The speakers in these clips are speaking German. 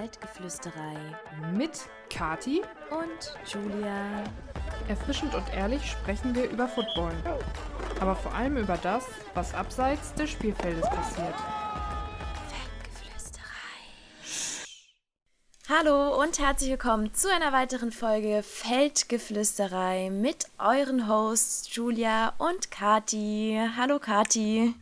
Feldgeflüsterei mit Kati und Julia. Erfrischend und ehrlich sprechen wir über Football, aber vor allem über das, was abseits des Spielfeldes passiert. Hallo und herzlich willkommen zu einer weiteren Folge Feldgeflüsterei mit euren Hosts Julia und Kati. Hallo Kati.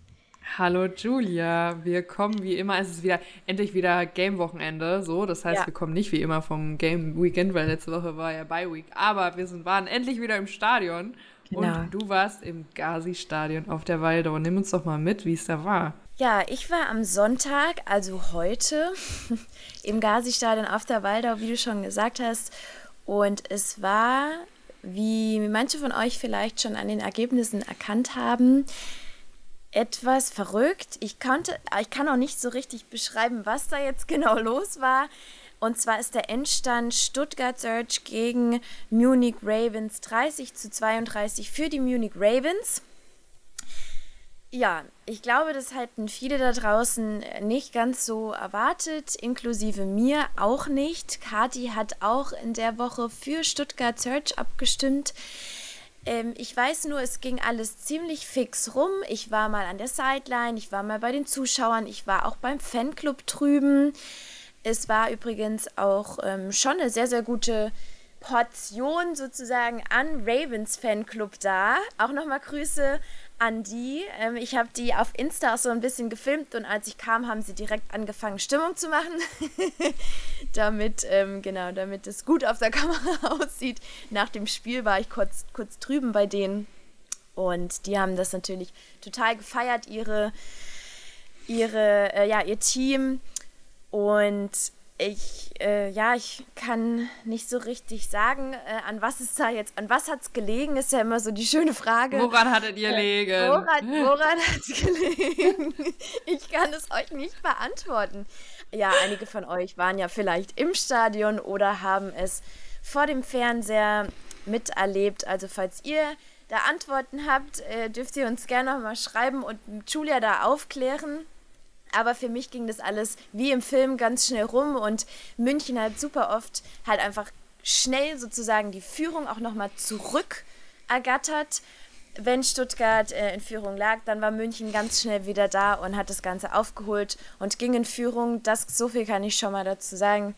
Hallo Julia, wir kommen wie immer, es ist wieder endlich wieder Game-Wochenende, so, das heißt, ja. wir kommen nicht wie immer vom Game-Weekend, weil letzte Woche war ja Bye-Week, aber wir sind, waren endlich wieder im Stadion genau. und du warst im Gazi-Stadion auf der Waldau. Nimm uns doch mal mit, wie es da war. Ja, ich war am Sonntag, also heute, im Gazi-Stadion auf der Waldau, wie du schon gesagt hast. Und es war, wie manche von euch vielleicht schon an den Ergebnissen erkannt haben, etwas verrückt. Ich, konnte, ich kann auch nicht so richtig beschreiben, was da jetzt genau los war. Und zwar ist der Endstand Stuttgart Search gegen Munich Ravens 30 zu 32 für die Munich Ravens. Ja, ich glaube, das hätten viele da draußen nicht ganz so erwartet, inklusive mir auch nicht. Kati hat auch in der Woche für Stuttgart Search abgestimmt. Ähm, ich weiß nur, es ging alles ziemlich fix rum. Ich war mal an der Sideline, ich war mal bei den Zuschauern, ich war auch beim Fanclub drüben. Es war übrigens auch ähm, schon eine sehr, sehr gute Portion sozusagen an Ravens Fanclub da. Auch nochmal Grüße an die. Ähm, ich habe die auf Insta auch so ein bisschen gefilmt und als ich kam, haben sie direkt angefangen, Stimmung zu machen. damit, ähm, genau, damit es gut auf der Kamera aussieht. Nach dem Spiel war ich kurz, kurz drüben bei denen. Und die haben das natürlich total gefeiert, ihre, ihre, äh, ja, ihr Team. Und ich, äh, ja, ich kann nicht so richtig sagen, äh, an was ist da jetzt, an was hat es gelegen, ist ja immer so die schöne Frage. Woran hattet ihr gelegen? Äh, woran, woran hat es gelegen? ich kann es euch nicht beantworten. Ja, einige von euch waren ja vielleicht im Stadion oder haben es vor dem Fernseher miterlebt. Also falls ihr da Antworten habt, äh, dürft ihr uns gerne noch mal schreiben und Julia da aufklären. Aber für mich ging das alles wie im Film ganz schnell rum und München hat super oft halt einfach schnell sozusagen die Führung auch nochmal zurück ergattert. Wenn Stuttgart äh, in Führung lag, dann war München ganz schnell wieder da und hat das Ganze aufgeholt und ging in Führung. Das, so viel kann ich schon mal dazu sagen.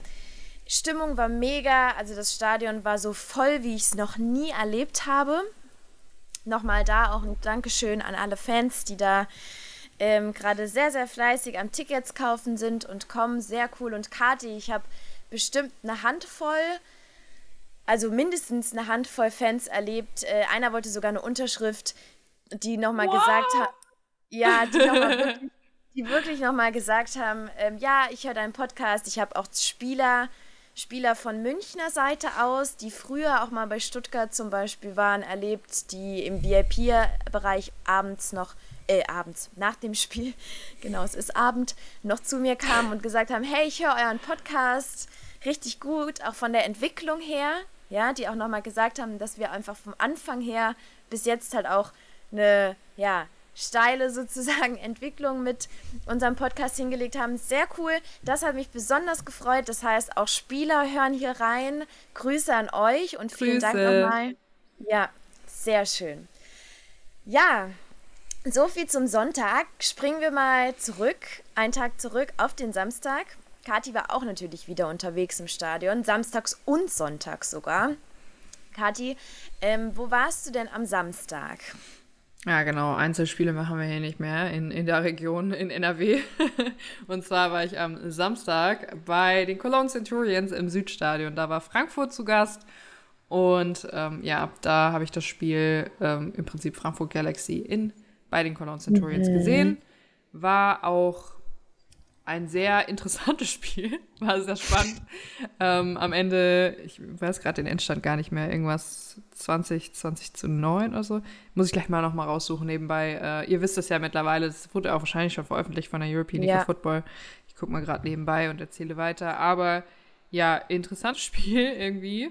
Stimmung war mega, also das Stadion war so voll, wie ich es noch nie erlebt habe. Nochmal da auch ein Dankeschön an alle Fans, die da ähm, gerade sehr, sehr fleißig am Tickets kaufen sind und kommen. Sehr cool. Und Kati, ich habe bestimmt eine Handvoll, also mindestens eine Handvoll Fans erlebt. Äh, einer wollte sogar eine Unterschrift, die nochmal wow. gesagt hat, ja, die nochmal wirklich, die wirklich nochmal gesagt haben, ähm, ja, ich höre deinen Podcast, ich habe auch Spieler, Spieler von Münchner Seite aus, die früher auch mal bei Stuttgart zum Beispiel waren, erlebt, die im VIP-Bereich abends noch äh, abends, nach dem Spiel, genau, es ist Abend, noch zu mir kamen und gesagt haben, hey, ich höre euren Podcast, richtig gut, auch von der Entwicklung her, ja, die auch nochmal gesagt haben, dass wir einfach vom Anfang her bis jetzt halt auch eine, ja, steile sozusagen Entwicklung mit unserem Podcast hingelegt haben. Sehr cool. Das hat mich besonders gefreut. Das heißt, auch Spieler hören hier rein. Grüße an euch und vielen Grüße. Dank nochmal. Ja, sehr schön. Ja, so viel zum Sonntag. Springen wir mal zurück, einen Tag zurück auf den Samstag. Kathi war auch natürlich wieder unterwegs im Stadion, samstags und sonntags sogar. Kathi, ähm, wo warst du denn am Samstag? Ja, genau. Einzelspiele machen wir hier nicht mehr in, in der Region in NRW. und zwar war ich am Samstag bei den Cologne Centurions im Südstadion. Da war Frankfurt zu Gast. Und ähm, ja, da habe ich das Spiel ähm, im Prinzip Frankfurt Galaxy in bei den Cologne Centurions mhm. gesehen. War auch ein sehr interessantes Spiel, war sehr spannend. ähm, am Ende, ich weiß gerade den Endstand gar nicht mehr, irgendwas 20, 20 zu 9 oder so. Muss ich gleich mal nochmal raussuchen nebenbei. Äh, ihr wisst es ja mittlerweile, das wurde auch wahrscheinlich schon veröffentlicht von der European League ja. of Football. Ich gucke mal gerade nebenbei und erzähle weiter. Aber ja, interessantes Spiel irgendwie.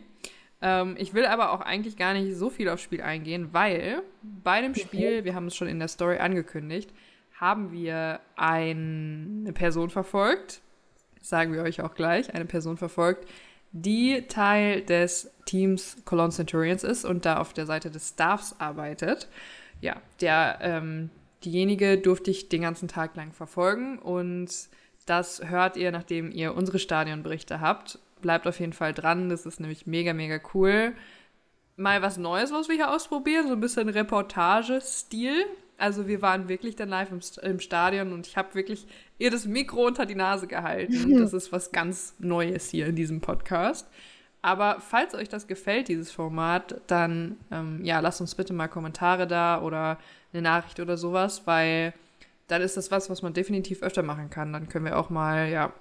Ähm, ich will aber auch eigentlich gar nicht so viel aufs Spiel eingehen, weil bei dem Spiel, wir haben es schon in der Story angekündigt, haben wir eine Person verfolgt, sagen wir euch auch gleich, eine Person verfolgt, die Teil des Teams Cologne Centurions ist und da auf der Seite des Staffs arbeitet. Ja, der, ähm, diejenige durfte ich den ganzen Tag lang verfolgen und das hört ihr, nachdem ihr unsere Stadionberichte habt. Bleibt auf jeden Fall dran, das ist nämlich mega, mega cool. Mal was Neues, was wir hier ausprobieren, so ein bisschen Reportage-Stil. Also wir waren wirklich dann live im, im Stadion und ich habe wirklich ihr das Mikro unter die Nase gehalten. Das ist was ganz Neues hier in diesem Podcast. Aber falls euch das gefällt, dieses Format, dann ähm, ja, lasst uns bitte mal Kommentare da oder eine Nachricht oder sowas, weil dann ist das was, was man definitiv öfter machen kann. Dann können wir auch mal, ja,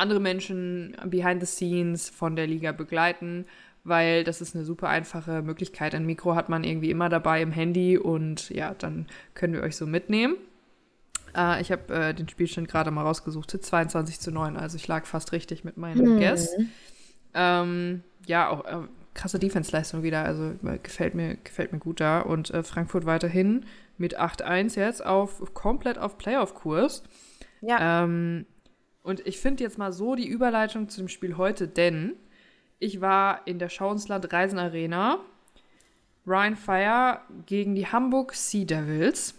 andere Menschen behind the scenes von der Liga begleiten weil das ist eine super einfache Möglichkeit. Ein Mikro hat man irgendwie immer dabei im Handy und ja, dann können wir euch so mitnehmen. Äh, ich habe äh, den Spielstand gerade mal rausgesucht, 22 zu 9, also ich lag fast richtig mit meinem mhm. Guess. Ähm, ja, auch äh, krasse Defense-Leistung wieder, also äh, gefällt mir, gefällt mir gut da. Und äh, Frankfurt weiterhin mit 8-1 jetzt auf komplett auf Playoff-Kurs. Ja. Ähm, und ich finde jetzt mal so die Überleitung zu dem Spiel heute, denn ich war in der Schauensland Reisen Arena. Ryan Fire gegen die Hamburg Sea Devils.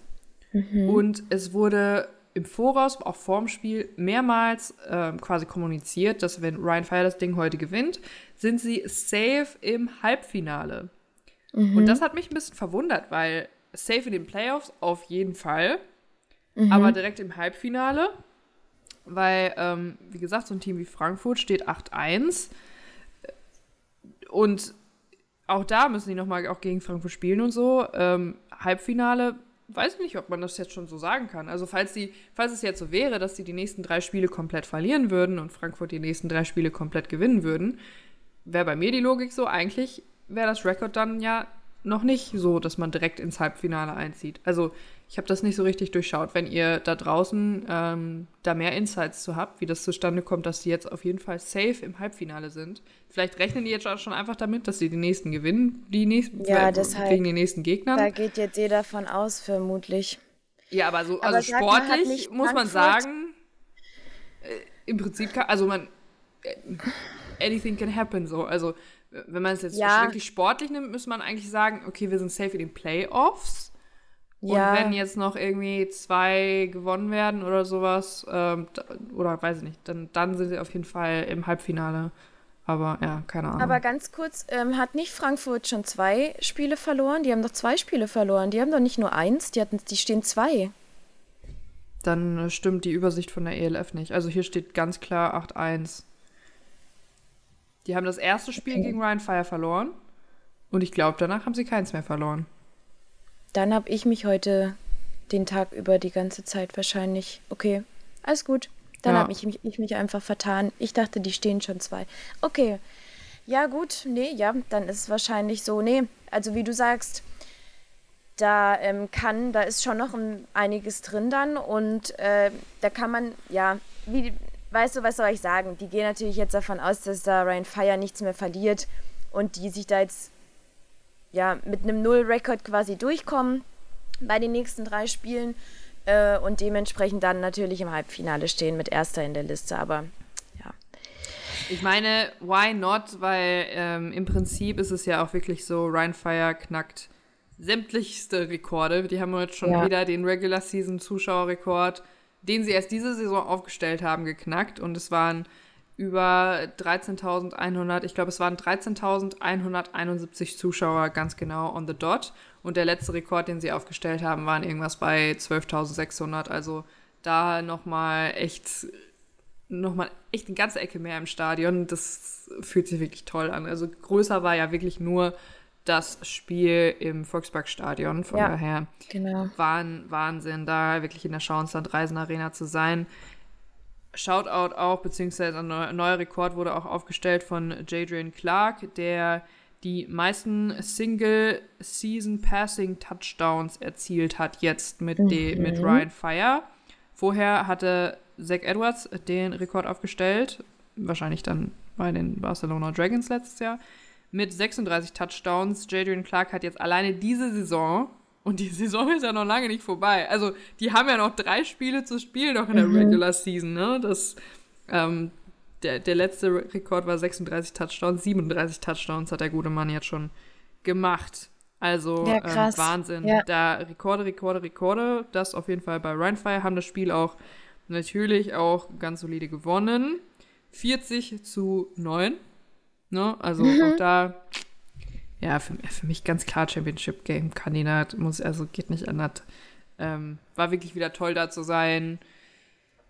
Mhm. Und es wurde im Voraus, auch vorm Spiel, mehrmals äh, quasi kommuniziert, dass wenn Ryan Fire das Ding heute gewinnt, sind sie safe im Halbfinale. Mhm. Und das hat mich ein bisschen verwundert, weil safe in den Playoffs auf jeden Fall, mhm. aber direkt im Halbfinale, weil, ähm, wie gesagt, so ein Team wie Frankfurt steht 8-1 und auch da müssen die nochmal auch gegen Frankfurt spielen und so. Ähm, Halbfinale, weiß ich nicht, ob man das jetzt schon so sagen kann. Also falls, die, falls es jetzt so wäre, dass sie die nächsten drei Spiele komplett verlieren würden und Frankfurt die nächsten drei Spiele komplett gewinnen würden, wäre bei mir die Logik so, eigentlich wäre das Rekord dann ja noch nicht so, dass man direkt ins Halbfinale einzieht. Also ich habe das nicht so richtig durchschaut. Wenn ihr da draußen ähm, da mehr Insights zu habt, wie das zustande kommt, dass sie jetzt auf jeden Fall safe im Halbfinale sind. Vielleicht rechnen die jetzt schon einfach damit, dass sie die nächsten gewinnen, die nächsten ja, äh, deshalb, gegen die nächsten Gegner. Da geht jetzt jeder davon aus, vermutlich. Ja, aber so aber also sportlich muss man sagen, äh, im Prinzip kann, also man äh, anything can happen so. Also wenn man es jetzt ja. wirklich sportlich nimmt, müsste man eigentlich sagen, okay, wir sind safe in den Playoffs. Ja. Und wenn jetzt noch irgendwie zwei gewonnen werden oder sowas, ähm, oder weiß ich nicht, dann, dann sind sie auf jeden Fall im Halbfinale. Aber ja, keine Ahnung. Aber ganz kurz, ähm, hat nicht Frankfurt schon zwei Spiele verloren? Die haben doch zwei Spiele verloren. Die haben doch nicht nur eins, die, hatten, die stehen zwei. Dann äh, stimmt die Übersicht von der ELF nicht. Also hier steht ganz klar 8-1. Die haben das erste Spiel okay. gegen Ryan Fire verloren. Und ich glaube, danach haben sie keins mehr verloren. Dann habe ich mich heute den Tag über die ganze Zeit wahrscheinlich. Okay, alles gut. Dann ja. habe ich, ich mich einfach vertan. Ich dachte, die stehen schon zwei. Okay. Ja, gut. Nee, ja, dann ist es wahrscheinlich so. Nee, also wie du sagst, da ähm, kann, da ist schon noch ein, einiges drin dann und äh, da kann man, ja, wie, weißt du, was soll ich sagen? Die gehen natürlich jetzt davon aus, dass da Ryan Fire nichts mehr verliert und die sich da jetzt ja, mit einem Null-Rekord quasi durchkommen bei den nächsten drei Spielen äh, und dementsprechend dann natürlich im Halbfinale stehen mit Erster in der Liste. Aber ja. Ich meine, why not? Weil ähm, im Prinzip ist es ja auch wirklich so, Ryan Fire knackt sämtlichste Rekorde. Die haben jetzt schon ja. wieder den Regular Season Zuschauerrekord, den sie erst diese Saison aufgestellt haben, geknackt. Und es waren über 13.100, ich glaube, es waren 13.171 Zuschauer ganz genau on the dot. Und der letzte Rekord, den sie aufgestellt haben, waren irgendwas bei 12.600. Also da nochmal echt, nochmal echt eine ganze Ecke mehr im Stadion. Das fühlt sich wirklich toll an. Also größer war ja wirklich nur das Spiel im Volksparkstadion. Von ja, daher genau. war ein Wahnsinn, da wirklich in der Schauensland Reisen Arena zu sein. Shoutout auch, beziehungsweise ein neuer Rekord wurde auch aufgestellt von Jadrian Clark, der die meisten Single-Season-Passing-Touchdowns erzielt hat, jetzt mit, mhm. mit Ryan Fire. Vorher hatte Zach Edwards den Rekord aufgestellt, wahrscheinlich dann bei den Barcelona Dragons letztes Jahr, mit 36 Touchdowns. Jadrian Clark hat jetzt alleine diese Saison und die Saison ist ja noch lange nicht vorbei. Also, die haben ja noch drei Spiele zu spielen, noch in der mhm. Regular Season, ne? Das Ähm, der, der letzte Rekord war 36 Touchdowns, 37 Touchdowns hat der gute Mann jetzt schon gemacht. Also Ja, ähm. Wahnsinn. Ja. Da Rekorde, Rekorde, Rekorde. Das auf jeden Fall bei Rheinfire haben das Spiel auch natürlich auch ganz solide gewonnen. 40 zu 9. Ne? Also Mhm. auch da, ja, für, für mich ganz klar Championship Game Kandidat. Muss, also geht nicht anders. Ähm, war wirklich wieder toll da zu sein.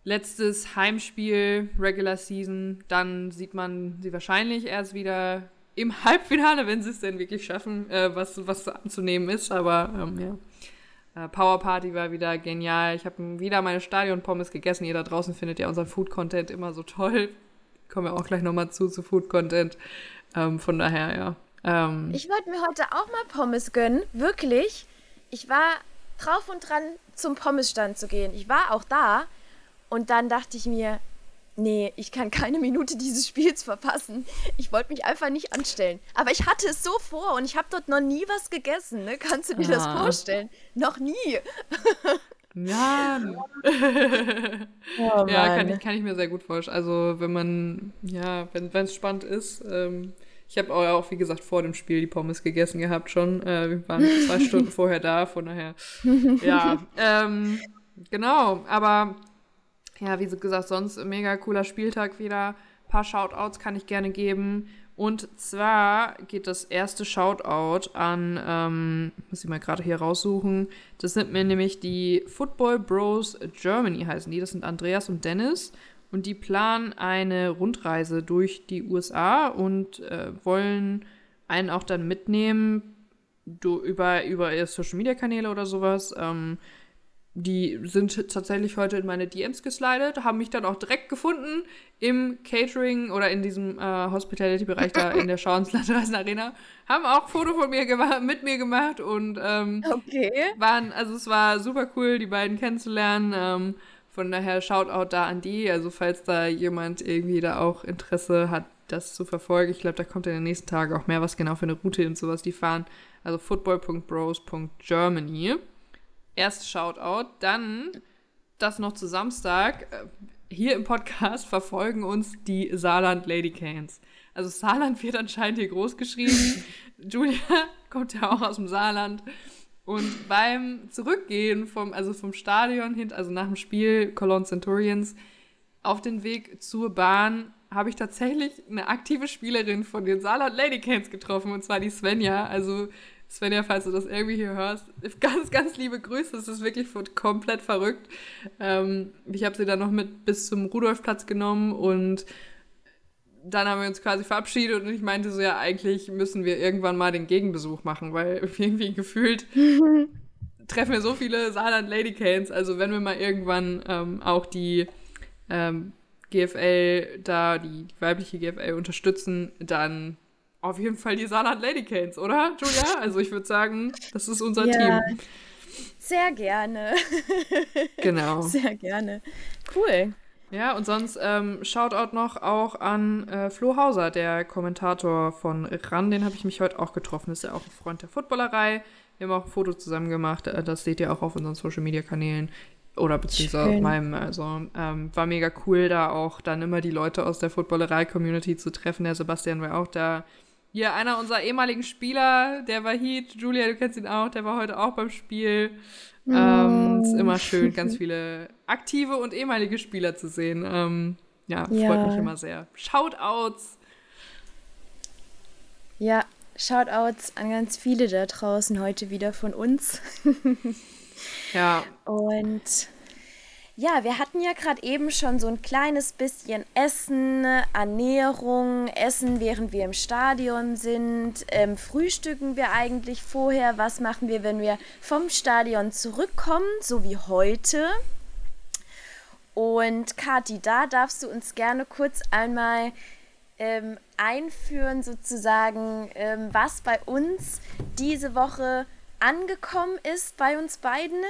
Letztes Heimspiel, Regular Season. Dann sieht man sie wahrscheinlich erst wieder im Halbfinale, wenn sie es denn wirklich schaffen, äh, was, was anzunehmen ist. Aber ähm, ja. Äh, Power Party war wieder genial. Ich habe wieder meine Stadion-Pommes gegessen. Ihr da draußen findet ja unseren Food-Content immer so toll. Kommen wir auch gleich nochmal zu, zu Food-Content. Ähm, von daher, ja. Ähm, Ich wollte mir heute auch mal Pommes gönnen, wirklich. Ich war drauf und dran, zum Pommesstand zu gehen. Ich war auch da und dann dachte ich mir, nee, ich kann keine Minute dieses Spiels verpassen. Ich wollte mich einfach nicht anstellen. Aber ich hatte es so vor und ich habe dort noch nie was gegessen. Ne? Kannst du dir das Ah. vorstellen? Noch nie. ja, Oh, Ja, kann ich, kann ich mir sehr gut vorstellen. Also, wenn man, ja, wenn es spannend ist. Ähm, ich habe auch, auch, wie gesagt, vor dem Spiel die Pommes gegessen gehabt schon. Äh, wir waren zwei Stunden vorher da, von daher. Ja, ähm, genau. Aber, ja, wie gesagt, sonst ein mega cooler Spieltag wieder. Ein paar Shoutouts kann ich gerne geben. Und zwar geht das erste Shoutout an, ähm, muss ich mal gerade hier raussuchen. Das sind mir nämlich die Football Bros Germany heißen die. Das sind Andreas und Dennis. Und die planen eine Rundreise durch die USA und äh, wollen einen auch dann mitnehmen du, über, über ihre Social Media Kanäle oder sowas. Ähm, die sind tatsächlich heute in meine DMs geslidet, haben mich dann auch direkt gefunden im Catering oder in diesem äh, Hospitality-Bereich da in der Schauenslandreisen Arena. Haben auch ein Foto von mir gemacht, mit mir gemacht und ähm, Okay. waren, also es war super cool, die beiden kennenzulernen. Ähm, von daher Shoutout da an die. Also falls da jemand irgendwie da auch Interesse hat, das zu verfolgen. Ich glaube, da kommt in den nächsten Tagen auch mehr, was genau für eine Route und sowas die fahren. Also football.bros.germany. Erst Shoutout, dann das noch zu Samstag. Äh, Hier im Podcast verfolgen uns die Saarland Lady Canes. Also Saarland wird anscheinend hier groß geschrieben. Julia kommt ja auch aus dem Saarland. Und beim Zurückgehen vom, also vom Stadion hin, also nach dem Spiel Cologne Centurions, auf den Weg zur Bahn habe ich tatsächlich eine aktive Spielerin von den Saarland Lady Canes getroffen, und zwar die Svenja. Also Svenja, falls du das irgendwie hier hörst, ganz, ganz liebe Grüße. Es ist wirklich komplett verrückt. Ähm, ich habe sie dann noch mit bis zum Rudolfplatz genommen und dann haben wir uns quasi verabschiedet und ich meinte so, ja, eigentlich müssen wir irgendwann mal den Gegenbesuch machen, weil irgendwie gefühlt treffen wir so viele Saarland Lady Canes. Also wenn wir mal irgendwann ähm, auch die ähm, GFL da, die, die weibliche GFL unterstützen, dann auf jeden Fall die Saarland Lady Canes, oder, Julia? Also ich würde sagen, das ist unser Ja. Team. Sehr gerne. Genau. Sehr gerne. Cool. Ja, und sonst ähm, Shoutout noch auch an äh, Flo Hauser, der Kommentator von RAN. Den habe ich mich heute auch getroffen. Ist ja auch ein Freund der Footballerei. Wir haben auch ein Foto zusammen gemacht. Äh, das seht ihr auch auf unseren Social Media Kanälen. Oder beziehungsweise auf Schön. meinem. Also ähm, war mega cool, da auch dann immer die Leute aus der Footballerei-Community zu treffen. Der Sebastian war auch da. Hier, einer unserer ehemaligen Spieler, der Wahid, Julia, du kennst ihn auch, der war heute auch beim Spiel. Ähm, ist immer schön, ganz viele aktive und ehemalige Spieler zu sehen. Ähm, ja, freut Ja. mich immer sehr. Shoutouts. Ja, Shoutouts an ganz viele da draußen heute wieder von uns. Ja, Und ja, wir hatten ja gerade eben schon so ein kleines bisschen Essen, Ernährung, Essen, während wir im Stadion sind. Ähm, frühstücken wir eigentlich vorher? Was machen wir, wenn wir vom Stadion zurückkommen, so wie heute? Und Kathi, da darfst du uns gerne kurz einmal ähm, einführen, sozusagen, ähm, was bei uns diese Woche angekommen ist, bei uns beiden.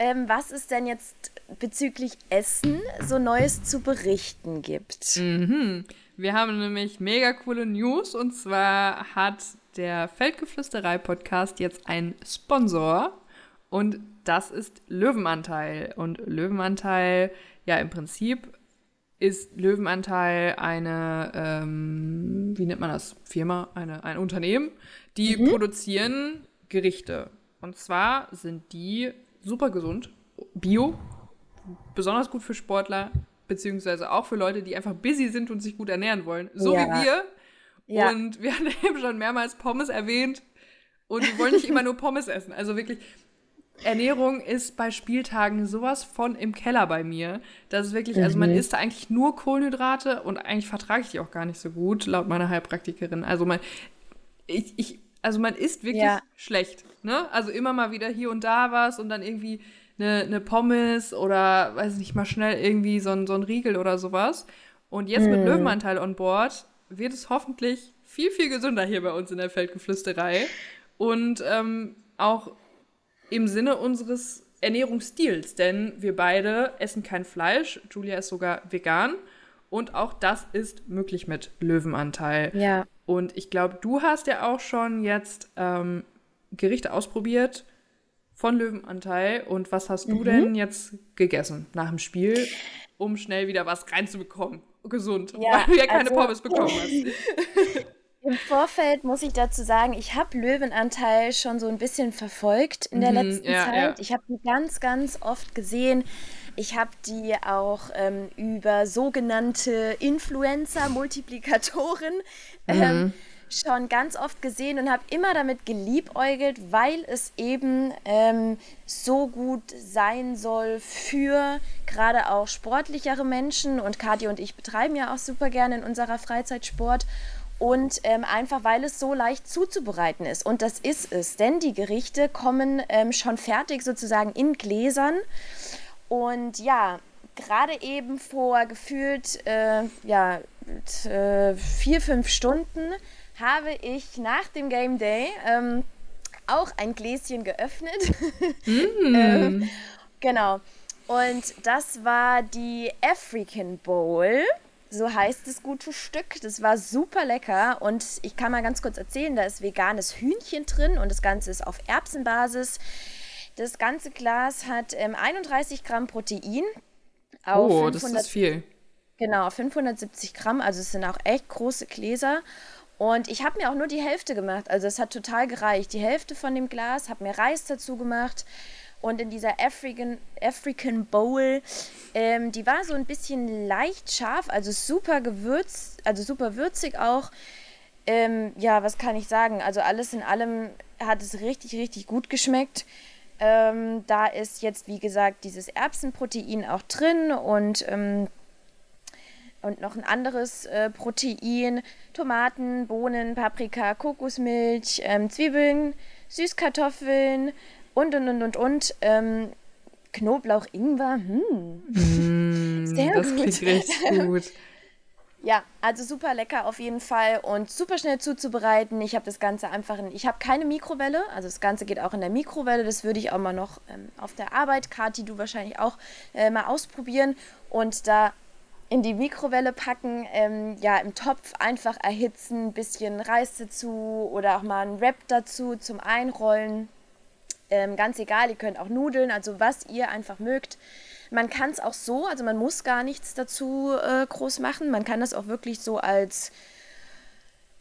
Ähm, was es denn jetzt bezüglich Essen so Neues zu berichten gibt. mhm. wir haben nämlich mega coole News und zwar hat der Feldgeflüsterei-Podcast jetzt einen Sponsor und das ist Löwenanteil. Und Löwenanteil, ja, im Prinzip ist Löwenanteil eine, ähm, wie nennt man das, Firma, eine, ein Unternehmen, die mhm. produzieren Gerichte. Und zwar sind die super gesund, bio, besonders gut für Sportler, beziehungsweise auch für Leute, die einfach busy sind und sich gut ernähren wollen. So ja. wie wir. Ja. Und wir haben eben schon mehrmals Pommes erwähnt. Und wir wollen nicht immer nur Pommes essen. Also wirklich, Ernährung ist bei Spieltagen sowas von im Keller bei mir. Das ist wirklich, also man mhm. isst da eigentlich nur Kohlenhydrate und eigentlich vertrage ich die auch gar nicht so gut, laut meiner Heilpraktikerin. Also man, ich, ich also man isst wirklich ja. schlecht. Ne? Also immer mal wieder hier und da was und dann irgendwie eine, eine Pommes oder weiß ich nicht mal schnell irgendwie so ein, so ein Riegel oder sowas. Und jetzt mm. mit Löwenanteil on board wird es hoffentlich viel, viel gesünder hier bei uns in der Feldgeflüsterei. Und ähm, auch im Sinne unseres Ernährungsstils, denn wir beide essen kein Fleisch. Julia ist sogar vegan. Und auch das ist möglich mit Löwenanteil. Ja. Und ich glaube, du hast ja auch schon jetzt ähm, Gerichte ausprobiert von Löwenanteil. Und was hast du mhm. denn jetzt gegessen nach dem Spiel, um schnell wieder was reinzubekommen? Gesund, ja, weil du ja keine also, Pommes bekommen hast. Im Vorfeld muss ich dazu sagen, ich habe Löwenanteil schon so ein bisschen verfolgt in der mhm, letzten ja, Zeit. Ja. Ich habe die ganz, ganz oft gesehen. Ich habe die auch ähm, über sogenannte Influencer, Multiplikatoren ähm, mhm. Schon ganz oft gesehen und habe immer damit geliebäugelt, weil es eben ähm, so gut sein soll für gerade auch sportlichere Menschen. Und Kati und ich betreiben ja auch super gerne in unserer Freizeit Sport und ähm, einfach weil es so leicht zuzubereiten ist. Und das ist es, denn die Gerichte kommen ähm, schon fertig sozusagen in Gläsern. Und ja, gerade eben vor gefühlt äh, ja, äh, vier, fünf Stunden habe ich nach dem Game Day ähm, auch ein Gläschen geöffnet. Mm. ähm, genau. Und das war die African Bowl. So heißt das gute Stück. Das war super lecker. Und ich kann mal ganz kurz erzählen, da ist veganes Hühnchen drin und das Ganze ist auf Erbsenbasis. Das ganze Glas hat ähm, 31 Gramm Protein. oh, 500, das ist viel. Genau, 570 Gramm. Also es sind auch echt große Gläser. Und ich habe mir auch nur die Hälfte gemacht. Also es hat total gereicht. Die Hälfte von dem Glas, habe mir Reis dazu gemacht. Und in dieser African, African Bowl, ähm, die war so ein bisschen leicht scharf, also super gewürzt, also super würzig auch. Ähm, ja, was kann ich sagen? Also alles in allem hat es richtig, richtig gut geschmeckt. Ähm, da ist jetzt, wie gesagt, dieses Erbsenprotein auch drin und, ähm, und noch ein anderes äh, Protein. Tomaten, Bohnen, Paprika, Kokosmilch, ähm, Zwiebeln, Süßkartoffeln und, und, und, und, und. Ähm, Knoblauch, Ingwer, hm. Mm, Sehr das gut. klingt richtig gut. Ja, also super lecker auf jeden Fall und super schnell zuzubereiten. Ich habe das Ganze einfach in, ich habe keine Mikrowelle, also das Ganze geht auch in der Mikrowelle. Das würde ich auch mal noch ähm, auf der Arbeit, Kati, du wahrscheinlich auch äh, mal ausprobieren und da in die Mikrowelle packen, ähm, ja, im Topf einfach erhitzen, ein bisschen Reis dazu oder auch mal ein Wrap dazu zum Einrollen. Ähm, ganz egal, ihr könnt auch Nudeln, also was ihr einfach mögt. Man kann es auch so, also man muss gar nichts dazu äh, groß machen. Man kann das auch wirklich so als,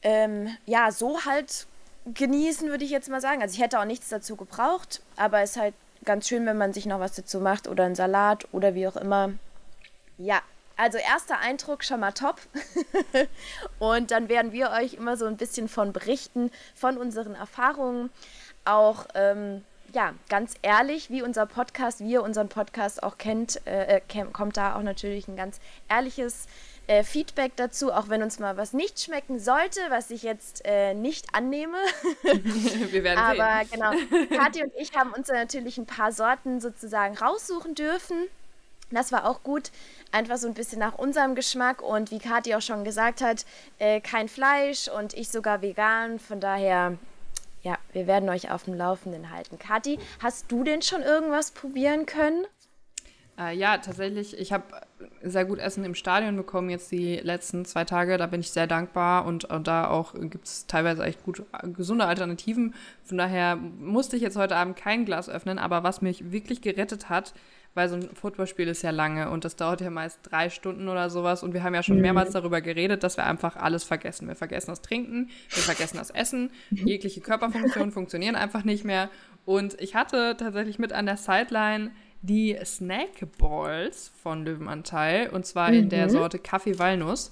ähm, ja, so halt genießen, würde ich jetzt mal sagen. Also ich hätte auch nichts dazu gebraucht, aber es ist halt ganz schön, wenn man sich noch was dazu macht oder einen Salat oder wie auch immer. Ja, also erster Eindruck schon mal top. Und dann werden wir euch immer so ein bisschen von berichten, von unseren Erfahrungen. Auch ähm, ja, ganz ehrlich, wie unser Podcast, wie ihr unseren Podcast auch kennt, äh, äh kommt da auch natürlich ein ganz ehrliches äh, Feedback dazu, auch wenn uns mal was nicht schmecken sollte, was ich jetzt äh, nicht annehme. Wir werden Aber sehen. genau, Kathi und ich haben uns natürlich ein paar Sorten sozusagen raussuchen dürfen. Das war auch gut, einfach so ein bisschen nach unserem Geschmack und wie Kathi auch schon gesagt hat, äh, kein Fleisch und ich sogar vegan. Von daher ja, wir werden euch auf dem Laufenden halten. Kathi, hast du denn schon irgendwas probieren können? Äh, ja, tatsächlich. Ich habe sehr gut Essen im Stadion bekommen jetzt die letzten zwei Tage. Da bin ich sehr dankbar und, und da auch gibt es teilweise echt gut gesunde Alternativen. Von daher musste ich jetzt heute Abend kein Glas öffnen. Aber was mich wirklich gerettet hat, weil so ein Footballspiel ist ja lange und das dauert ja meist drei Stunden oder sowas. Und wir haben ja schon mehrmals darüber geredet, dass wir einfach alles vergessen. Wir vergessen das Trinken, wir vergessen das Essen, jegliche Körperfunktionen funktionieren einfach nicht mehr. Und ich hatte tatsächlich mit an der Sideline die Snackballs von Löwenanteil und zwar mhm. in der mhm. Sorte Kaffee-Walnuss.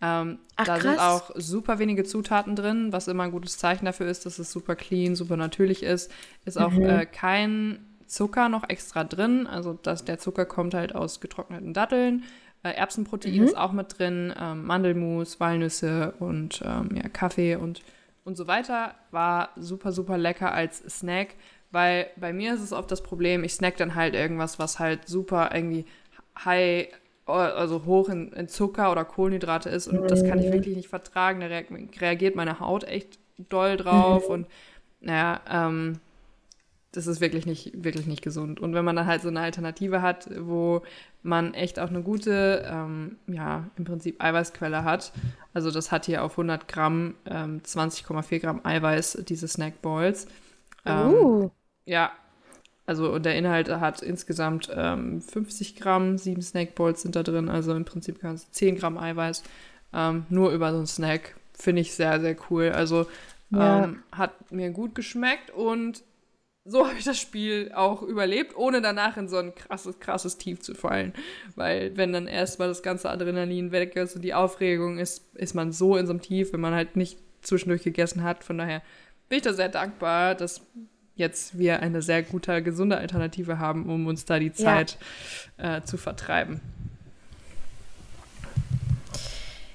Ähm, Ach, da krass. sind auch super wenige Zutaten drin, was immer ein gutes Zeichen dafür ist, dass es super clean, super natürlich ist. Ist auch mhm. äh, kein Zucker noch extra drin. Also das, der Zucker kommt halt aus getrockneten Datteln. Äh, Erbsenprotein mhm. ist auch mit drin, ähm, Mandelmus, Walnüsse und ähm, ja, Kaffee und, und so weiter. War super, super lecker als Snack, weil bei mir ist es oft das Problem, ich snack dann halt irgendwas, was halt super irgendwie high, also hoch in, in Zucker oder Kohlenhydrate ist und mhm. das kann ich mhm. wirklich nicht vertragen. Da reagiert meine Haut echt doll drauf mhm. und naja, ähm, das ist wirklich nicht, wirklich nicht gesund. Und wenn man dann halt so eine Alternative hat, wo man echt auch eine gute, ähm, ja, im Prinzip Eiweißquelle hat, also das hat hier auf 100 Gramm ähm, 20,4 Gramm Eiweiß, diese Snackballs. Ähm, uh. Ja, also und der Inhalt hat insgesamt 50 ähm, Gramm, sieben Snackballs sind da drin, also im Prinzip kannst du 10 Gramm Eiweiß ähm, nur über so einen Snack. Finde ich sehr, sehr cool. Also ja. Ähm, hat mir gut geschmeckt und so habe ich das Spiel auch überlebt, ohne danach in so ein krasses, krasses Tief zu fallen. Weil wenn dann erstmal das ganze Adrenalin weg ist und die Aufregung ist, ist man so in so einem Tief, wenn man halt nicht zwischendurch gegessen hat. Von daher bin ich da sehr dankbar, dass jetzt wir eine sehr gute, gesunde Alternative haben, um uns da die Zeit ja. äh, zu vertreiben.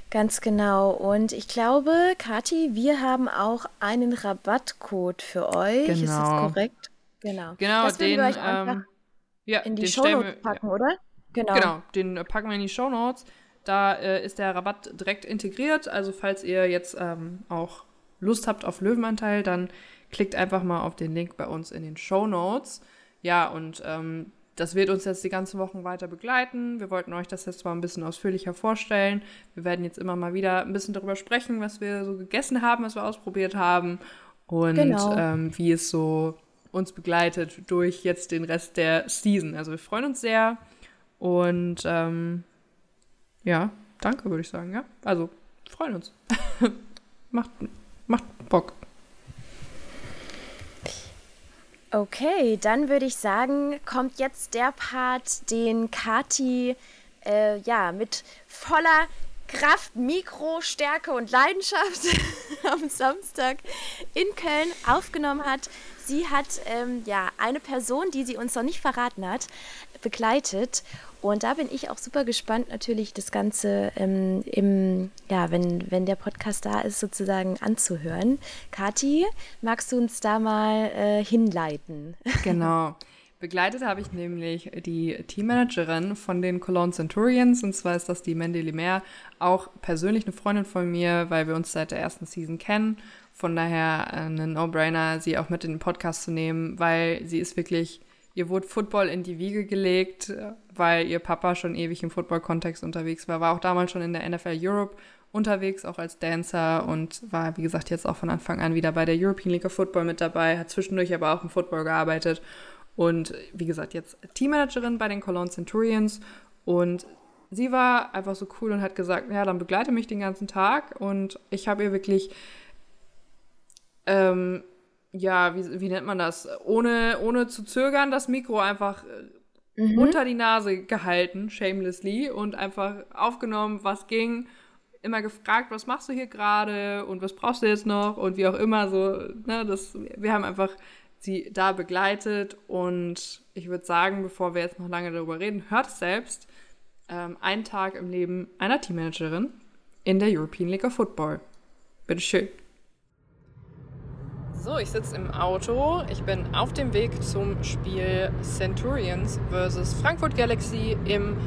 Ganz genau. Und ich glaube, Kathi, wir haben auch einen Rabattcode für euch. Genau. Ist das genau. korrekt? Genau. Genau, das den wir euch ähm, ja, in die Shownotes packen, ja. oder? Genau. Genau, den packen wir in die Shownotes. Da äh, ist der Rabatt direkt integriert. Also falls ihr jetzt ähm, auch Lust habt auf Löwenanteil, dann klickt einfach mal auf den Link bei uns in den Shownotes. Ja, und ähm, das wird uns jetzt die ganzen Wochen weiter begleiten. Wir wollten euch das jetzt mal ein bisschen ausführlicher vorstellen. Wir werden jetzt immer mal wieder ein bisschen darüber sprechen, was wir so gegessen haben, was wir ausprobiert haben und genau. ähm, wie es so uns begleitet durch jetzt den Rest der Season. Also wir freuen uns sehr und ähm, ja, danke würde ich sagen. Ja, also freuen uns. macht, macht Bock. Okay, dann würde ich sagen, kommt jetzt der Part, den Kati äh, ja, mit voller Kraft, Mikro, Stärke und Leidenschaft am Samstag in Köln aufgenommen hat. Sie hat ähm, ja eine Person, die sie uns noch nicht verraten hat, begleitet und da bin ich auch super gespannt, natürlich das Ganze ähm, im, ja, wenn, wenn der Podcast da ist, sozusagen anzuhören. Kathi, magst du uns da mal äh, hinleiten? Genau. Begleitet habe ich nämlich die Teammanagerin von den Cologne Centurions, und zwar ist das die Mandy Lemaire, auch persönlich eine Freundin von mir, weil wir uns seit der ersten Season kennen. Von daher äh, ein No-Brainer, sie auch mit in den Podcast zu nehmen, weil sie ist wirklich ihr wurde Football in die Wiege gelegt, weil ihr Papa schon ewig im Football-Kontext unterwegs war. War auch damals schon in der NFL Europe unterwegs, auch als Dancer und war, wie gesagt, jetzt auch von Anfang an wieder bei der European League of Football mit dabei, hat zwischendurch aber auch im Football gearbeitet und wie gesagt, jetzt Teammanagerin bei den Cologne Centurions und sie war einfach so cool und hat gesagt, ja, dann begleite mich den ganzen Tag und ich habe ihr wirklich ähm, ja, wie, wie nennt man das? Ohne, ohne zu zögern, das Mikro einfach äh, mhm. unter die Nase gehalten, shamelessly, und einfach aufgenommen, was ging. Immer gefragt, was machst du hier gerade und was brauchst du jetzt noch und wie auch immer so. Ne, das, wir haben einfach sie da begleitet und ich würde sagen, bevor wir jetzt noch lange darüber reden, hört selbst. Ähm, ein Tag im Leben einer Teammanagerin in der European League of Football. Bitteschön. So, ich sitze im Auto. Ich bin auf dem Weg zum Spiel Centurions vs. Frankfurt Galaxy im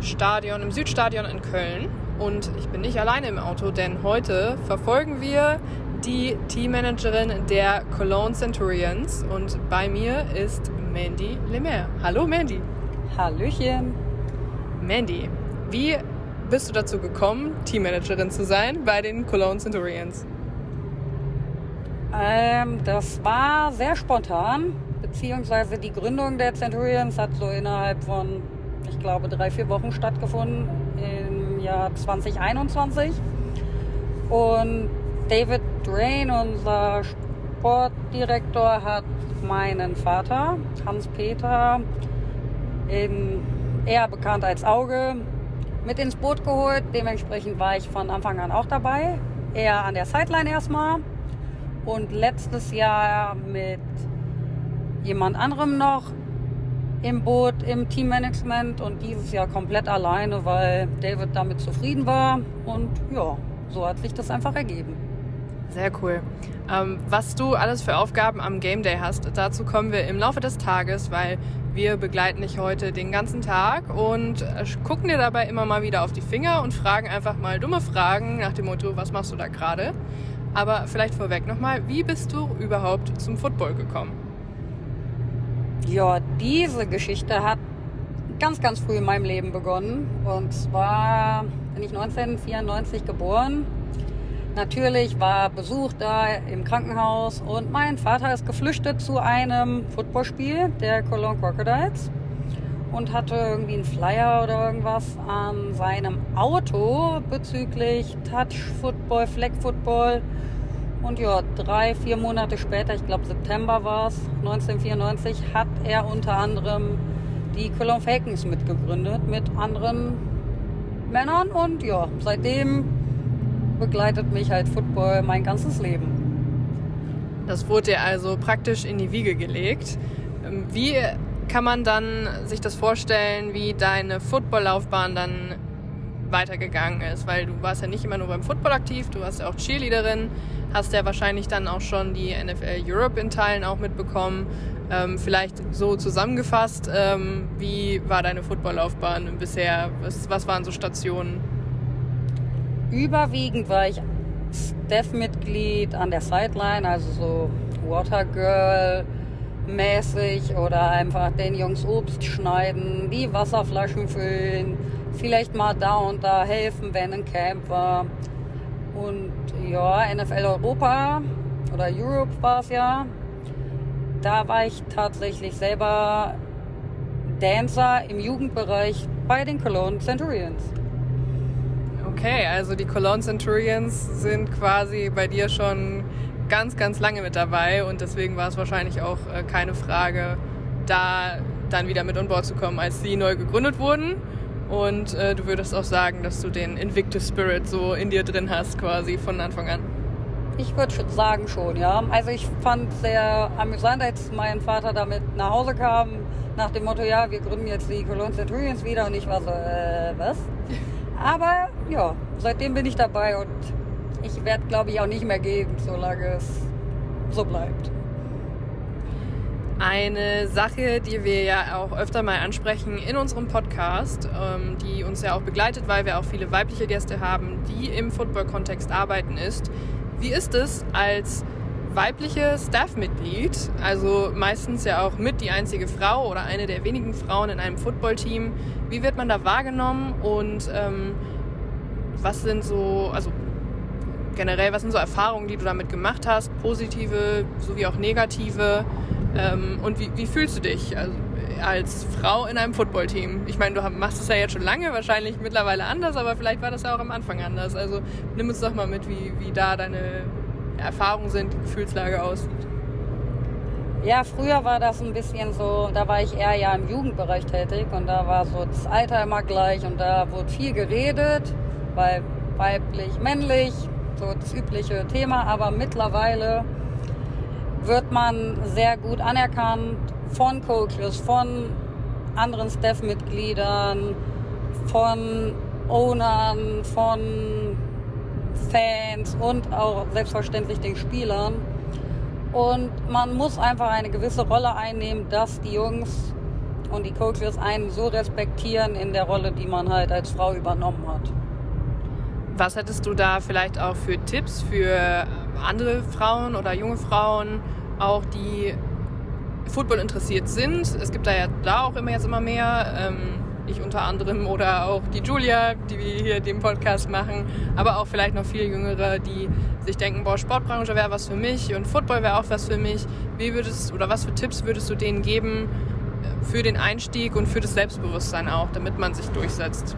Stadion, im Südstadion in Köln. Und ich bin nicht alleine im Auto, denn heute verfolgen wir die Teammanagerin der Cologne Centurions. Und bei mir ist Mandy Lemaire. Hallo Mandy. Hallöchen. Mandy, wie bist du dazu gekommen, Teammanagerin zu sein bei den Cologne Centurions? Ähm, das war sehr spontan. beziehungsweise die Gründung der Centurions hat so innerhalb von, ich glaube, drei, vier Wochen stattgefunden im Jahr 2021. Und David Drain, unser Sportdirektor, hat meinen Vater, Hans-Peter, eher bekannt als Auge, mit ins Boot geholt. Dementsprechend war ich von Anfang an auch dabei. Eher an der Sideline erstmal. Und letztes Jahr mit jemand anderem noch im Boot im Teammanagement und dieses Jahr komplett alleine, weil David damit zufrieden war. Und ja, so hat sich das einfach ergeben. Sehr cool. Ähm, was du alles für Aufgaben am Game Day hast, dazu kommen wir im Laufe des Tages, weil wir begleiten dich heute den ganzen Tag und äh, gucken dir dabei immer mal wieder auf die Finger und fragen einfach mal dumme Fragen nach dem Motto, was machst du da gerade? Aber vielleicht vorweg nochmal, wie bist du überhaupt zum Football gekommen? Ja, diese Geschichte hat ganz, ganz früh in meinem Leben begonnen. Und zwar bin ich 1994 geboren Natürlich war Besuch da im Krankenhaus und mein Vater ist geflüchtet zu einem Footballspiel der Cologne Crocodiles und hatte irgendwie einen Flyer oder irgendwas an seinem Auto bezüglich Touch Football, Flag Football. Und ja, drei, vier Monate später, ich glaube September war es, 1994, hat er unter anderem die Cologne Falcons mitgegründet mit anderen Männern. Und ja, seitdem begleitet mich halt Football mein ganzes Leben. Das wurde also praktisch in die Wiege gelegt. Ähm, wie kann man dann sich das vorstellen, wie deine Footballlaufbahn dann weitergegangen ist? Weil du warst ja nicht immer nur beim Football aktiv, du warst ja auch Cheerleaderin, hast ja wahrscheinlich dann auch schon die NFL Europe in Teilen auch mitbekommen. Ähm, vielleicht so zusammengefasst, ähm, wie war deine Footballlaufbahn bisher? Was, was waren so Stationen? Überwiegend war ich Staff-Mitglied an der Sideline, also so Watergirl mäßig oder einfach den Jungs Obst schneiden, die Wasserflaschen füllen, vielleicht mal da und da helfen, wenn ein Camp war. Und ja, NFL Europa oder Europe war es ja. Da war ich tatsächlich selber Dancer im Jugendbereich bei den Cologne Centurions. Okay, also die Cologne Centurions sind quasi bei dir schon ganz, ganz lange mit dabei und deswegen war es wahrscheinlich auch äh, keine Frage, da dann wieder mit an Bord zu kommen, als sie neu gegründet wurden. Und äh, du würdest auch sagen, dass du den Invictus Spirit so in dir drin hast, quasi von Anfang an. Ich würde sagen schon, ja. Also ich fand sehr amüsant, als mein Vater damit nach Hause kam, nach dem Motto, ja, wir gründen jetzt die Cologne Centurions wieder und ich war so, äh, was? Aber ja, seitdem bin ich dabei und ich werde, glaube ich, auch nicht mehr gehen, solange es so bleibt. Eine Sache, die wir ja auch öfter mal ansprechen in unserem Podcast, ähm, die uns ja auch begleitet, weil wir auch viele weibliche Gäste haben, die im Football-Kontext arbeiten, ist, wie ist es als weibliches Staff-Mitglied, also meistens ja auch mit die einzige Frau oder eine der wenigen Frauen in einem Footballteam. Wie wird man da wahrgenommen und ähm, was sind so, also generell, was sind so Erfahrungen, die du damit gemacht hast, positive sowie auch negative? Ähm, und wie, wie, fühlst du dich also, als Frau in einem Footballteam? Ich meine, du machst es ja jetzt schon lange, wahrscheinlich mittlerweile anders, aber vielleicht war das ja auch am Anfang anders. Also nimm uns doch mal mit, wie, wie da deine Erfahrungen sind, die Gefühlslage aussieht. Ja, früher war das ein bisschen so, da war ich eher ja im Jugendbereich tätig und da war so das Alter immer gleich und da wurde viel geredet, weil weiblich, männlich, so das übliche Thema, aber mittlerweile wird man sehr gut anerkannt von Coaches, von anderen Staff-Mitgliedern, von Ownern, von Fans und auch selbstverständlich den Spielern. Und man muss einfach eine gewisse Rolle einnehmen, dass die Jungs und die Coaches einen so respektieren in der Rolle, die man halt als Frau übernommen hat. Was hättest du da vielleicht auch für Tipps für andere Frauen oder junge Frauen, auch die Football interessiert sind? Es gibt da ja da auch immer jetzt immer mehr. Ähm, ich unter anderem oder auch die Julia, die wir hier den Podcast machen, aber auch vielleicht noch viele Jüngere, die sich denken, boah, Sportbranche wäre was für mich und Football wäre auch was für mich. Wie würdest oder was für Tipps würdest du denen geben äh, für den Einstieg und für das Selbstbewusstsein auch, damit man sich durchsetzt?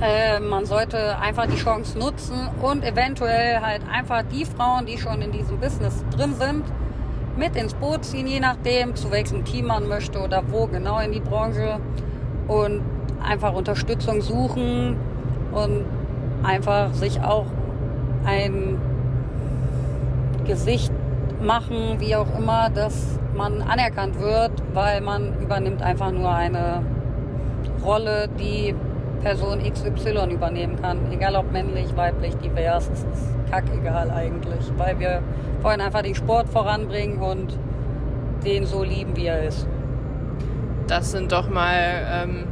Äh, man sollte einfach die Chance nutzen und eventuell halt einfach die Frauen, die schon in diesem Business drin sind, mit ins Boot ziehen, je nachdem, zu welchem Team man möchte oder wo genau in die Branche. Und einfach Unterstützung suchen und einfach sich auch ein Gesicht machen, wie auch immer, dass man anerkannt wird, weil man übernimmt einfach nur eine Rolle, die Person XY übernehmen kann. Egal ob männlich, weiblich, divers, es ist kackegal eigentlich, weil wir wollen einfach den Sport voranbringen und den so lieben, wie er ist. Das sind doch mal ähm,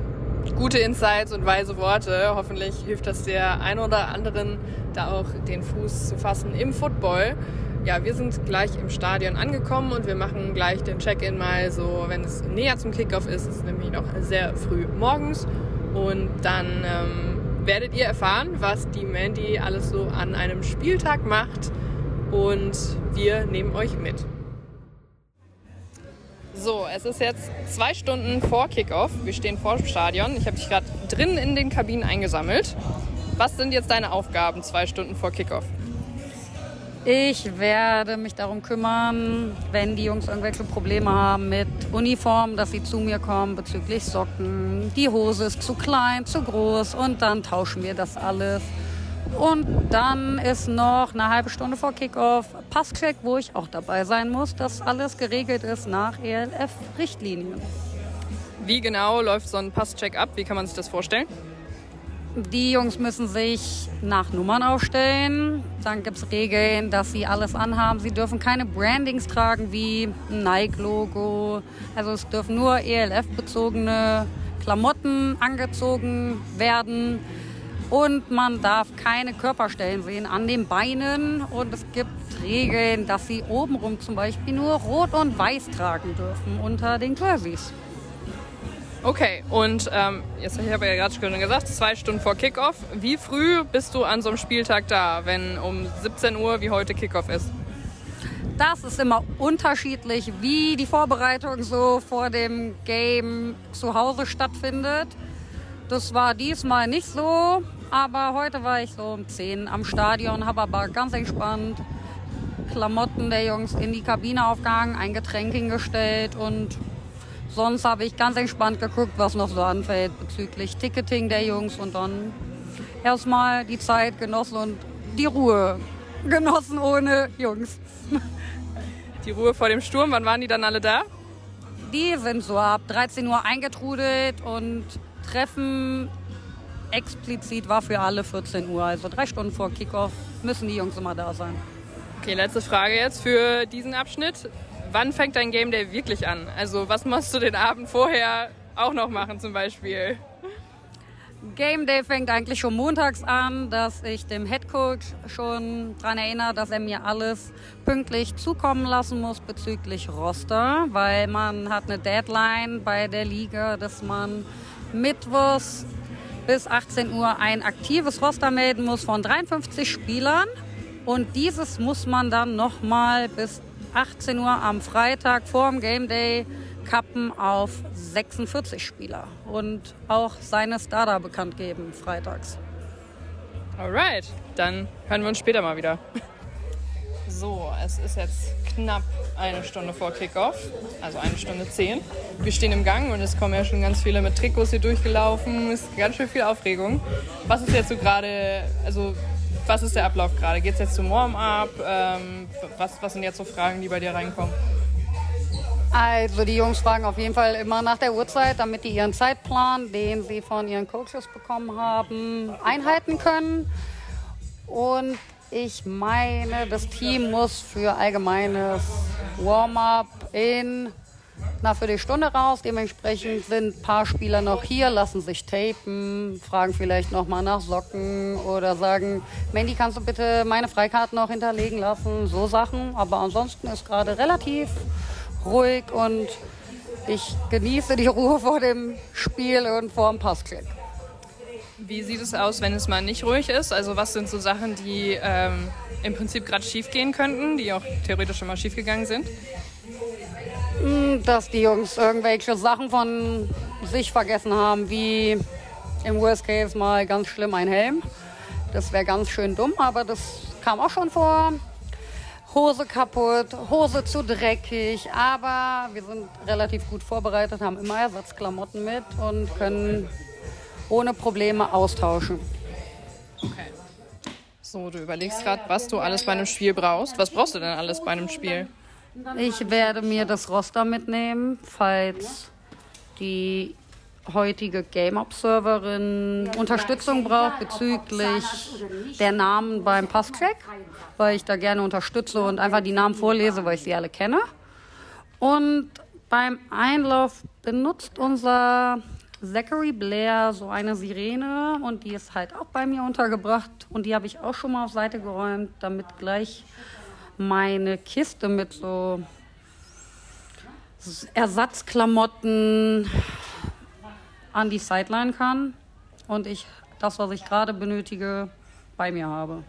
gute Insights und weise Worte. Hoffentlich hilft das der ein oder anderen, da auch den Fuß zu fassen im Football. Ja, wir sind gleich im Stadion angekommen und wir machen gleich den Check-in mal so, wenn es näher zum Kickoff ist. Es ist nämlich noch sehr früh morgens und dann ähm, werdet ihr erfahren, was die Mandy alles so an einem Spieltag macht. Und wir nehmen euch mit. So, es ist jetzt zwei Stunden vor Kickoff. Wir stehen vor dem Stadion. Ich habe dich gerade drinnen in den Kabinen eingesammelt. Was sind jetzt deine Aufgaben zwei Stunden vor Kickoff? Ich werde mich darum kümmern, wenn die Jungs irgendwelche Probleme haben mit Uniform, dass sie zu mir kommen bezüglich Socken. Die Hose ist zu klein, zu groß und dann tauschen wir das alles. Und dann ist noch eine halbe Stunde vor Kickoff Passcheck, wo ich auch dabei sein muss, dass alles geregelt ist nach ELF-Richtlinien. Wie genau läuft so ein Passcheck ab? Wie kann man sich das vorstellen? Die Jungs müssen sich nach Nummern aufstellen. Dann gibt es Regeln, dass sie alles anhaben. Sie dürfen keine Brandings tragen wie ein Nike-Logo. Also es dürfen nur ELF-bezogene Klamotten angezogen werden. Und man darf keine Körperstellen sehen an den Beinen. Und es gibt Regeln, dass sie obenrum zum Beispiel nur Rot und Weiß tragen dürfen unter den Jerseys. Okay, und ähm, jetzt ich habe ja gerade schon gesagt, zwei Stunden vor Kickoff. Wie früh bist du an so einem Spieltag da, wenn um 17 Uhr wie heute Kickoff ist? Das ist immer unterschiedlich, wie die Vorbereitung so vor dem Game zu Hause stattfindet. Das war diesmal nicht so, aber heute war ich so um 10 am Stadion, habe aber ganz entspannt Klamotten der Jungs in die Kabine aufgehangen, ein Getränk hingestellt und Sonst habe ich ganz entspannt geguckt, was noch so anfällt bezüglich Ticketing der Jungs und dann erstmal die Zeit genossen und die Ruhe genossen ohne Jungs. Die Ruhe vor dem Sturm, wann waren die dann alle da? Die sind so ab 13 Uhr eingetrudelt und Treffen explizit war für alle 14 Uhr. Also drei Stunden vor Kickoff müssen die Jungs immer da sein. Okay, letzte Frage jetzt für diesen Abschnitt wann fängt dein Game Day wirklich an? Also was musst du den Abend vorher auch noch machen zum Beispiel? Game Day fängt eigentlich schon montags an, dass ich dem Head Coach schon daran erinnere, dass er mir alles pünktlich zukommen lassen muss bezüglich Roster, weil man hat eine Deadline bei der Liga, dass man mittwochs bis 18 Uhr ein aktives Roster melden muss von 53 Spielern und dieses muss man dann nochmal bis 18 Uhr am Freitag vor dem Game Day kappen auf 46 Spieler und auch seine Starter bekannt geben freitags. Alright, dann hören wir uns später mal wieder. So, es ist jetzt knapp eine Stunde vor Kickoff, also eine Stunde zehn. Wir stehen im Gang und es kommen ja schon ganz viele mit Trikots hier durchgelaufen. Es ist ganz schön viel Aufregung. Was ist jetzt so gerade, also was ist der Ablauf gerade? Geht es jetzt zum Warm-up? Ähm, was, was sind jetzt so Fragen, die bei dir reinkommen? Also die Jungs fragen auf jeden Fall immer nach der Uhrzeit, damit die ihren Zeitplan, den sie von ihren Coaches bekommen haben, einhalten können. Und ich meine, das Team muss für allgemeines Warm-up in nach für die Stunde raus. Dementsprechend sind ein paar Spieler noch hier, lassen sich tapen, fragen vielleicht nochmal nach Socken oder sagen, Mandy, kannst du bitte meine Freikarten noch hinterlegen lassen? So Sachen. Aber ansonsten ist gerade relativ ruhig und ich genieße die Ruhe vor dem Spiel und vor dem Passklick. Wie sieht es aus, wenn es mal nicht ruhig ist? Also was sind so Sachen, die ähm, im Prinzip gerade schief gehen könnten, die auch theoretisch schon mal schief gegangen sind? Dass die Jungs irgendwelche Sachen von sich vergessen haben, wie im Worst Case mal ganz schlimm ein Helm. Das wäre ganz schön dumm, aber das kam auch schon vor. Hose kaputt, Hose zu dreckig, aber wir sind relativ gut vorbereitet, haben immer Ersatzklamotten mit und können ohne Probleme austauschen. Okay. So, du überlegst gerade, was du alles bei einem Spiel brauchst. Was brauchst du denn alles bei einem Spiel? Ich werde mir das Roster mitnehmen, falls die heutige Game Observerin Unterstützung braucht bezüglich der Namen beim Passcheck, weil ich da gerne unterstütze und einfach die Namen vorlese, weil ich sie alle kenne. Und beim Einlauf benutzt unser Zachary Blair so eine Sirene und die ist halt auch bei mir untergebracht und die habe ich auch schon mal auf Seite geräumt, damit gleich meine Kiste mit so Ersatzklamotten an die Sideline kann und ich das, was ich gerade benötige, bei mir habe.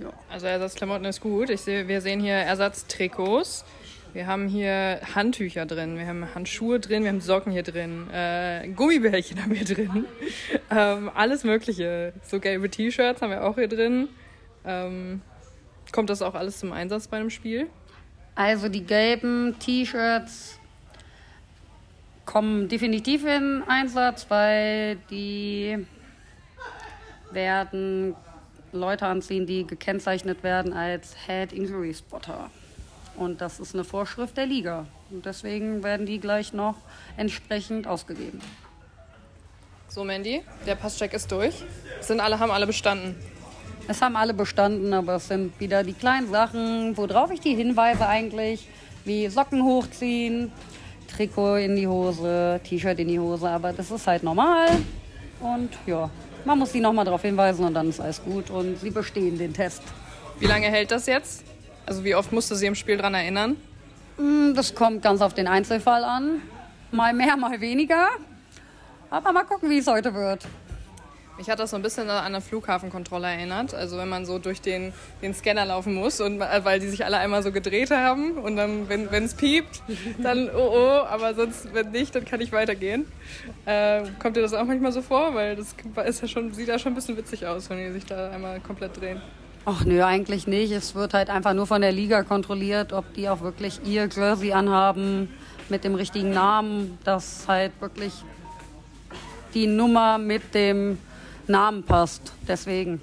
Ja. Also Ersatzklamotten ist gut. Ich sehe, wir sehen hier Ersatztrikots. Wir haben hier Handtücher drin, wir haben Handschuhe drin, wir haben Socken hier drin, äh, Gummibärchen haben wir drin, ähm, alles Mögliche. So gelbe T-Shirts haben wir auch hier drin. Ähm, kommt das auch alles zum Einsatz bei einem Spiel? Also die gelben T-Shirts kommen definitiv in Einsatz, weil die werden Leute anziehen, die gekennzeichnet werden als Head Injury Spotter. Und das ist eine Vorschrift der Liga. Und deswegen werden die gleich noch entsprechend ausgegeben. So, Mandy, der Passcheck ist durch. Sind alle, haben alle bestanden. Es haben alle bestanden, aber es sind wieder die kleinen Sachen, worauf ich die hinweise eigentlich, wie Socken hochziehen, Trikot in die Hose, T-Shirt in die Hose, aber das ist halt normal. Und ja, man muss sie nochmal darauf hinweisen und dann ist alles gut und sie bestehen den Test. Wie lange hält das jetzt? Also wie oft musst du sie im Spiel daran erinnern? Mm, das kommt ganz auf den Einzelfall an. Mal mehr, mal weniger. Aber mal gucken, wie es heute wird. Mich hat das so ein bisschen an eine Flughafenkontrolle erinnert. Also wenn man so durch den, den Scanner laufen muss und weil die sich alle einmal so gedreht haben und dann, wenn es piept, dann oh oh, aber sonst, wenn nicht, dann kann ich weitergehen. Äh, kommt dir das auch manchmal so vor? Weil das ist ja schon, sieht ja schon ein bisschen witzig aus, wenn die sich da einmal komplett drehen. Ach nö, eigentlich nicht. Es wird halt einfach nur von der Liga kontrolliert, ob die auch wirklich ihr Jersey anhaben mit dem richtigen Namen, dass halt wirklich die Nummer mit dem Namen passt. Deswegen.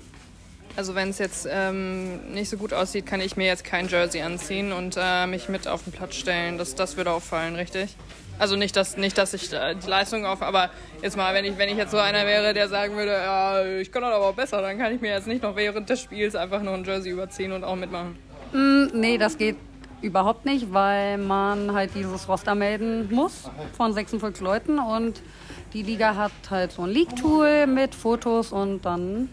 Also wenn es jetzt ähm, nicht so gut aussieht, kann ich mir jetzt kein Jersey anziehen und äh, mich mit auf den Platz stellen. Das, das würde auffallen, richtig? Also nicht, dass, nicht, dass ich äh, die Leistung auf, aber jetzt mal, wenn ich, wenn ich jetzt so einer wäre, der sagen würde, ja, ich kann das aber besser, dann kann ich mir jetzt nicht noch während des Spiels einfach nur ein Jersey überziehen und auch mitmachen. Mm, nee, das geht überhaupt nicht, weil man halt dieses Roster melden muss von 46 Leuten und die Liga hat halt so ein League-Tool mit Fotos und dann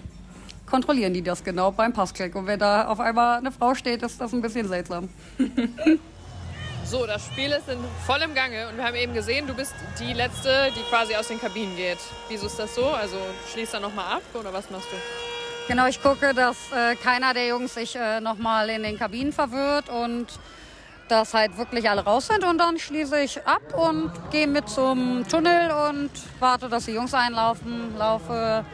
kontrollieren die das genau beim Passcheck. Und wenn da auf einmal eine Frau steht, ist das ein bisschen seltsam. So, das Spiel ist in vollem Gange und wir haben eben gesehen, du bist die Letzte, die quasi aus den Kabinen geht. Wieso ist das so? Also schließt da nochmal ab oder was machst du? Genau, ich gucke, dass äh, keiner der Jungs sich äh, nochmal in den Kabinen verwirrt und dass halt wirklich alle raus sind und dann schließe ich ab und gehe mit zum Tunnel und warte, dass die Jungs einlaufen, laufe,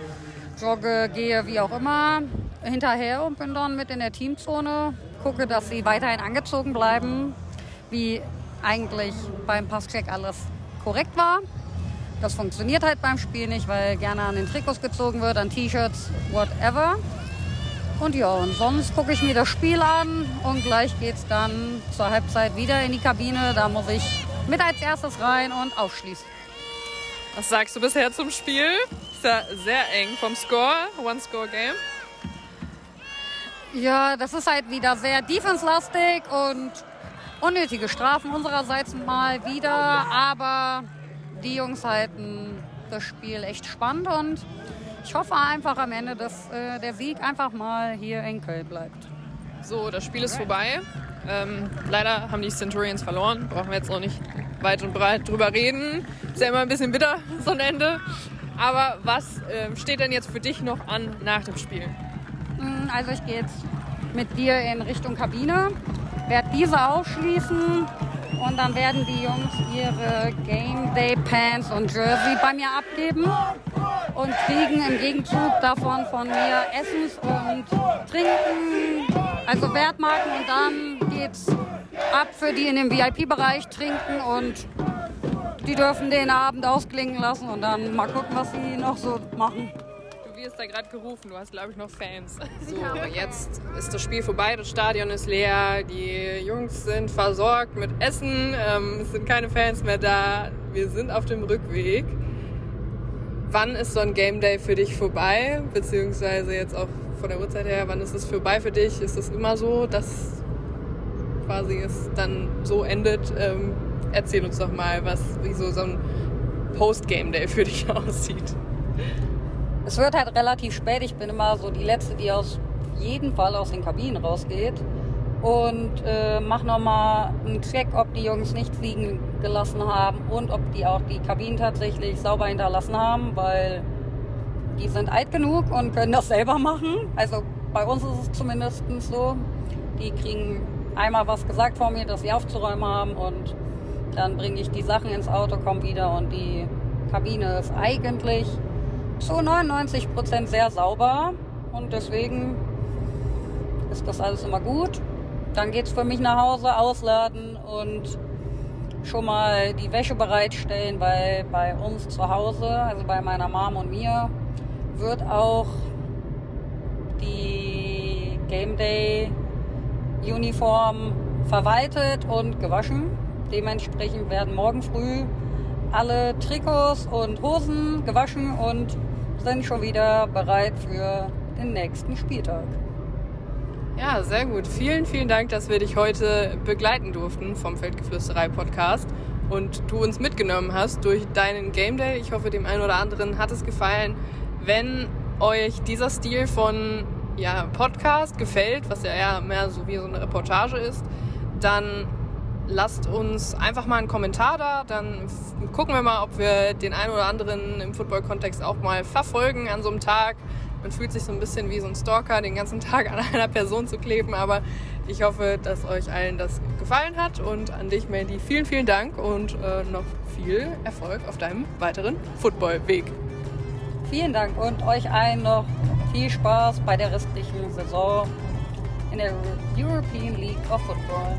jogge, gehe, wie auch immer, hinterher und bin dann mit in der Teamzone, gucke, dass sie weiterhin angezogen bleiben, wie eigentlich beim Passcheck alles korrekt war. Das funktioniert halt beim Spiel nicht, weil gerne an den Trikots gezogen wird, an T-Shirts, whatever. Und ja, und sonst gucke ich mir das Spiel an und gleich geht es dann zur Halbzeit wieder in die Kabine. Da muss ich mit als erstes rein und aufschließen. Was sagst du bisher zum Spiel? Ist ja sehr eng vom Score, One-Score-Game. Ja, das ist halt wieder sehr defense-lastig und unnötige Strafen unsererseits mal wieder, aber die Jungs halten das Spiel echt spannend und ich hoffe einfach am Ende, dass äh, der Sieg einfach mal hier in Köln bleibt. So, das Spiel ist vorbei. Ähm, leider haben die Centurions verloren. Brauchen wir jetzt noch nicht weit und breit drüber reden. Ist ja immer ein bisschen bitter, so ein Ende. Aber was äh, steht denn jetzt für dich noch an nach dem Spiel? Hm, also ich gehe jetzt mit dir in Richtung Kabine, werde diese aufschließen und dann werden die Jungs ihre Game Day Pants und Jersey bei mir abgeben und kriegen im Gegenzug davon von mir Essens und Trinken, also Wertmarken. Und dann geht's ab für die in dem VIP-Bereich trinken und die dürfen den Abend ausklingen lassen. Und dann mal gucken, was sie noch so machen wirst da gerade gerufen. Du hast, glaube ich, noch Fans. So, jetzt ist das Spiel vorbei, das Stadion ist leer, die Jungs sind versorgt mit Essen, ähm, es sind keine Fans mehr da. Wir sind auf dem Rückweg. Wann ist so ein Game Day für dich vorbei? Beziehungsweise jetzt auch von der Uhrzeit her, wann ist es vorbei für dich? Ist es immer so, dass quasi es dann so endet? Ähm, erzähl uns doch mal, was, wie so, so ein Post-Game Day für dich aussieht. Es wird halt relativ spät. Ich bin immer so die Letzte, die aus jeden Fall aus den Kabinen rausgeht. Und äh, mach nochmal einen Check, ob die Jungs nichts liegen gelassen haben und ob die auch die Kabinen tatsächlich sauber hinterlassen haben, weil die sind alt genug und können das selber machen. Also bei uns ist es zumindest so. Die kriegen einmal was gesagt vor mir, dass sie aufzuräumen haben und dann bringe ich die Sachen ins Auto, komme wieder und die Kabine ist eigentlich zu 99 Prozent sehr sauber und deswegen ist das alles immer gut. Dann geht es für mich nach Hause, ausladen und schon mal die Wäsche bereitstellen, weil bei uns zu Hause, also bei meiner Mom und mir, wird auch die Game Day Uniform verwaltet und gewaschen. Dementsprechend werden morgen früh alle Trikots und Hosen gewaschen und sind schon wieder bereit für den nächsten Spieltag. Ja, sehr gut. Vielen, vielen Dank, dass wir dich heute begleiten durften vom Feldgeflüsterei Podcast und du uns mitgenommen hast durch deinen Game Day. Ich hoffe, dem einen oder anderen hat es gefallen. Wenn euch dieser Stil von ja, Podcast gefällt, was ja eher mehr so wie so eine Reportage ist, dann lasst uns einfach mal einen Kommentar da, dann gucken wir mal, ob wir den einen oder anderen im Football-Kontext auch mal verfolgen an so einem Tag. Man fühlt sich so ein bisschen wie so ein Stalker, den ganzen Tag an einer Person zu kleben, aber ich hoffe, dass euch allen das gefallen hat und an dich, Mandy, vielen, vielen Dank und äh, noch viel Erfolg auf deinem weiteren Football-Weg. Vielen Dank und euch allen noch viel Spaß bei der restlichen Saison in der European League of Football.